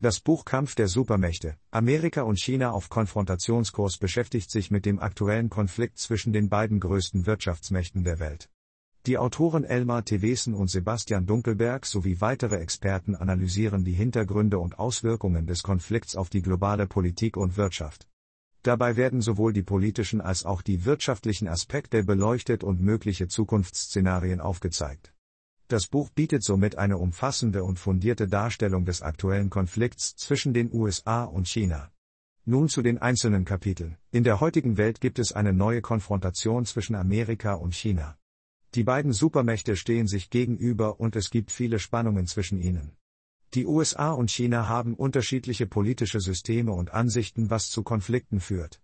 Das Buch Kampf der Supermächte, Amerika und China auf Konfrontationskurs beschäftigt sich mit dem aktuellen Konflikt zwischen den beiden größten Wirtschaftsmächten der Welt. Die Autoren Elmar Tevesen und Sebastian Dunkelberg sowie weitere Experten analysieren die Hintergründe und Auswirkungen des Konflikts auf die globale Politik und Wirtschaft. Dabei werden sowohl die politischen als auch die wirtschaftlichen Aspekte beleuchtet und mögliche Zukunftsszenarien aufgezeigt. Das Buch bietet somit eine umfassende und fundierte Darstellung des aktuellen Konflikts zwischen den USA und China. Nun zu den einzelnen Kapiteln. In der heutigen Welt gibt es eine neue Konfrontation zwischen Amerika und China. Die beiden Supermächte stehen sich gegenüber und es gibt viele Spannungen zwischen ihnen. Die USA und China haben unterschiedliche politische Systeme und Ansichten, was zu Konflikten führt.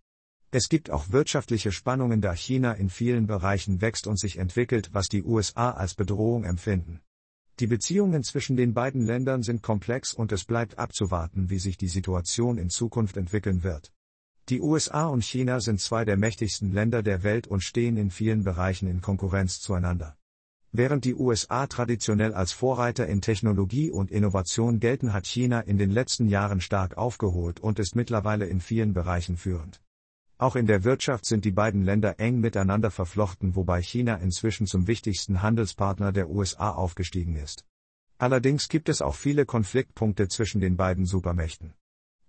Es gibt auch wirtschaftliche Spannungen, da China in vielen Bereichen wächst und sich entwickelt, was die USA als Bedrohung empfinden. Die Beziehungen zwischen den beiden Ländern sind komplex und es bleibt abzuwarten, wie sich die Situation in Zukunft entwickeln wird. Die USA und China sind zwei der mächtigsten Länder der Welt und stehen in vielen Bereichen in Konkurrenz zueinander. Während die USA traditionell als Vorreiter in Technologie und Innovation gelten, hat China in den letzten Jahren stark aufgeholt und ist mittlerweile in vielen Bereichen führend. Auch in der Wirtschaft sind die beiden Länder eng miteinander verflochten, wobei China inzwischen zum wichtigsten Handelspartner der USA aufgestiegen ist. Allerdings gibt es auch viele Konfliktpunkte zwischen den beiden Supermächten.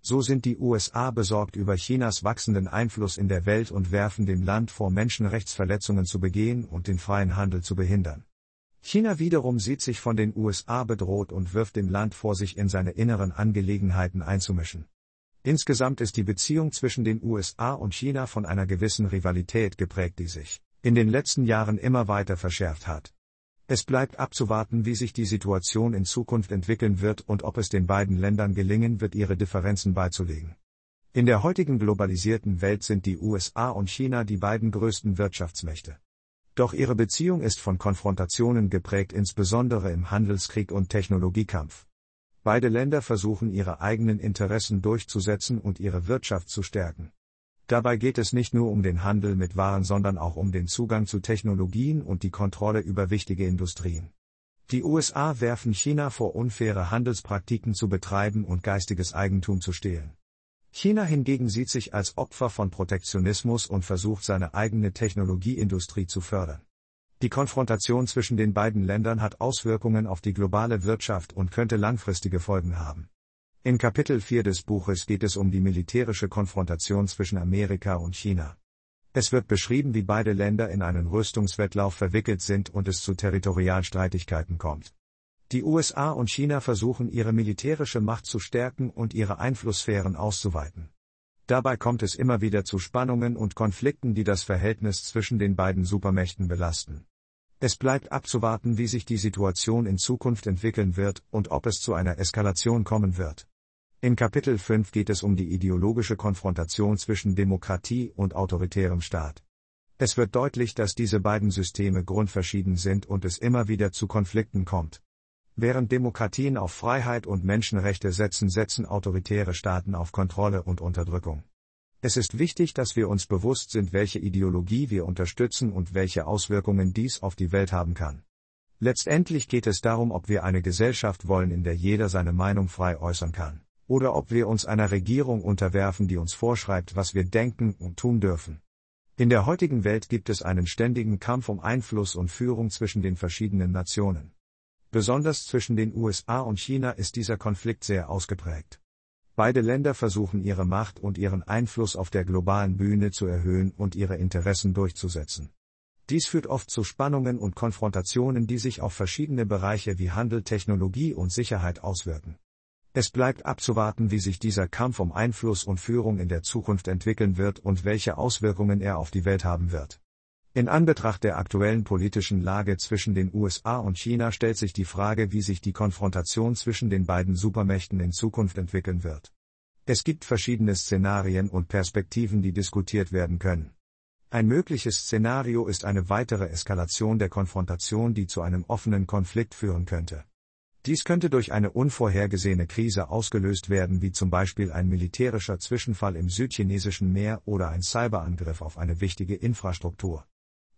So sind die USA besorgt über Chinas wachsenden Einfluss in der Welt und werfen dem Land vor, Menschenrechtsverletzungen zu begehen und den freien Handel zu behindern. China wiederum sieht sich von den USA bedroht und wirft dem Land vor, sich in seine inneren Angelegenheiten einzumischen. Insgesamt ist die Beziehung zwischen den USA und China von einer gewissen Rivalität geprägt, die sich in den letzten Jahren immer weiter verschärft hat. Es bleibt abzuwarten, wie sich die Situation in Zukunft entwickeln wird und ob es den beiden Ländern gelingen wird, ihre Differenzen beizulegen. In der heutigen globalisierten Welt sind die USA und China die beiden größten Wirtschaftsmächte. Doch ihre Beziehung ist von Konfrontationen geprägt, insbesondere im Handelskrieg und Technologiekampf. Beide Länder versuchen ihre eigenen Interessen durchzusetzen und ihre Wirtschaft zu stärken. Dabei geht es nicht nur um den Handel mit Waren, sondern auch um den Zugang zu Technologien und die Kontrolle über wichtige Industrien. Die USA werfen China vor, unfaire Handelspraktiken zu betreiben und geistiges Eigentum zu stehlen. China hingegen sieht sich als Opfer von Protektionismus und versucht seine eigene Technologieindustrie zu fördern. Die Konfrontation zwischen den beiden Ländern hat Auswirkungen auf die globale Wirtschaft und könnte langfristige Folgen haben. In Kapitel 4 des Buches geht es um die militärische Konfrontation zwischen Amerika und China. Es wird beschrieben, wie beide Länder in einen Rüstungswettlauf verwickelt sind und es zu Territorialstreitigkeiten kommt. Die USA und China versuchen ihre militärische Macht zu stärken und ihre Einflusssphären auszuweiten. Dabei kommt es immer wieder zu Spannungen und Konflikten, die das Verhältnis zwischen den beiden Supermächten belasten. Es bleibt abzuwarten, wie sich die Situation in Zukunft entwickeln wird und ob es zu einer Eskalation kommen wird. In Kapitel 5 geht es um die ideologische Konfrontation zwischen Demokratie und autoritärem Staat. Es wird deutlich, dass diese beiden Systeme grundverschieden sind und es immer wieder zu Konflikten kommt. Während Demokratien auf Freiheit und Menschenrechte setzen, setzen autoritäre Staaten auf Kontrolle und Unterdrückung. Es ist wichtig, dass wir uns bewusst sind, welche Ideologie wir unterstützen und welche Auswirkungen dies auf die Welt haben kann. Letztendlich geht es darum, ob wir eine Gesellschaft wollen, in der jeder seine Meinung frei äußern kann, oder ob wir uns einer Regierung unterwerfen, die uns vorschreibt, was wir denken und tun dürfen. In der heutigen Welt gibt es einen ständigen Kampf um Einfluss und Führung zwischen den verschiedenen Nationen. Besonders zwischen den USA und China ist dieser Konflikt sehr ausgeprägt. Beide Länder versuchen ihre Macht und ihren Einfluss auf der globalen Bühne zu erhöhen und ihre Interessen durchzusetzen. Dies führt oft zu Spannungen und Konfrontationen, die sich auf verschiedene Bereiche wie Handel, Technologie und Sicherheit auswirken. Es bleibt abzuwarten, wie sich dieser Kampf um Einfluss und Führung in der Zukunft entwickeln wird und welche Auswirkungen er auf die Welt haben wird. In Anbetracht der aktuellen politischen Lage zwischen den USA und China stellt sich die Frage, wie sich die Konfrontation zwischen den beiden Supermächten in Zukunft entwickeln wird. Es gibt verschiedene Szenarien und Perspektiven, die diskutiert werden können. Ein mögliches Szenario ist eine weitere Eskalation der Konfrontation, die zu einem offenen Konflikt führen könnte. Dies könnte durch eine unvorhergesehene Krise ausgelöst werden, wie zum Beispiel ein militärischer Zwischenfall im südchinesischen Meer oder ein Cyberangriff auf eine wichtige Infrastruktur.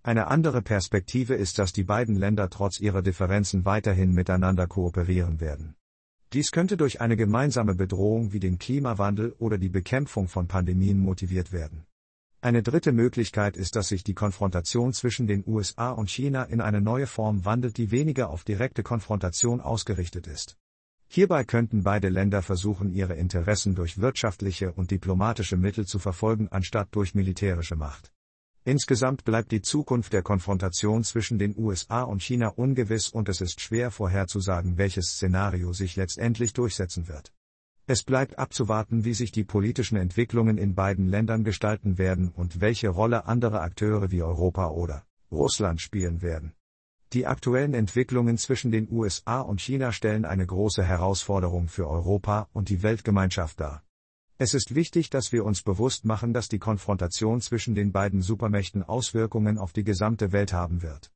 Eine andere Perspektive ist, dass die beiden Länder trotz ihrer Differenzen weiterhin miteinander kooperieren werden. Dies könnte durch eine gemeinsame Bedrohung wie den Klimawandel oder die Bekämpfung von Pandemien motiviert werden. Eine dritte Möglichkeit ist, dass sich die Konfrontation zwischen den USA und China in eine neue Form wandelt, die weniger auf direkte Konfrontation ausgerichtet ist. Hierbei könnten beide Länder versuchen, ihre Interessen durch wirtschaftliche und diplomatische Mittel zu verfolgen, anstatt durch militärische Macht. Insgesamt bleibt die Zukunft der Konfrontation zwischen den USA und China ungewiss und es ist schwer vorherzusagen, welches Szenario sich letztendlich durchsetzen wird. Es bleibt abzuwarten, wie sich die politischen Entwicklungen in beiden Ländern gestalten werden und welche Rolle andere Akteure wie Europa oder Russland spielen werden. Die aktuellen Entwicklungen zwischen den USA und China stellen eine große Herausforderung für Europa und die Weltgemeinschaft dar. Es ist wichtig, dass wir uns bewusst machen, dass die Konfrontation zwischen den beiden Supermächten Auswirkungen auf die gesamte Welt haben wird.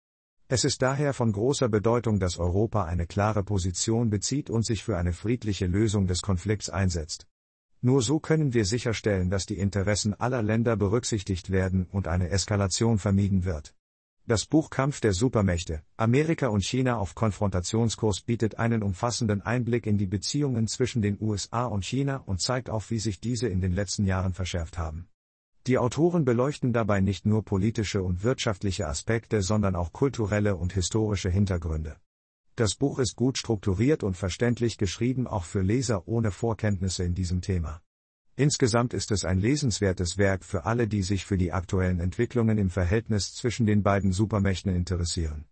Es ist daher von großer Bedeutung, dass Europa eine klare Position bezieht und sich für eine friedliche Lösung des Konflikts einsetzt. Nur so können wir sicherstellen, dass die Interessen aller Länder berücksichtigt werden und eine Eskalation vermieden wird. Das Buch Kampf der Supermächte, Amerika und China auf Konfrontationskurs bietet einen umfassenden Einblick in die Beziehungen zwischen den USA und China und zeigt auf, wie sich diese in den letzten Jahren verschärft haben. Die Autoren beleuchten dabei nicht nur politische und wirtschaftliche Aspekte, sondern auch kulturelle und historische Hintergründe. Das Buch ist gut strukturiert und verständlich geschrieben, auch für Leser ohne Vorkenntnisse in diesem Thema. Insgesamt ist es ein lesenswertes Werk für alle, die sich für die aktuellen Entwicklungen im Verhältnis zwischen den beiden Supermächten interessieren.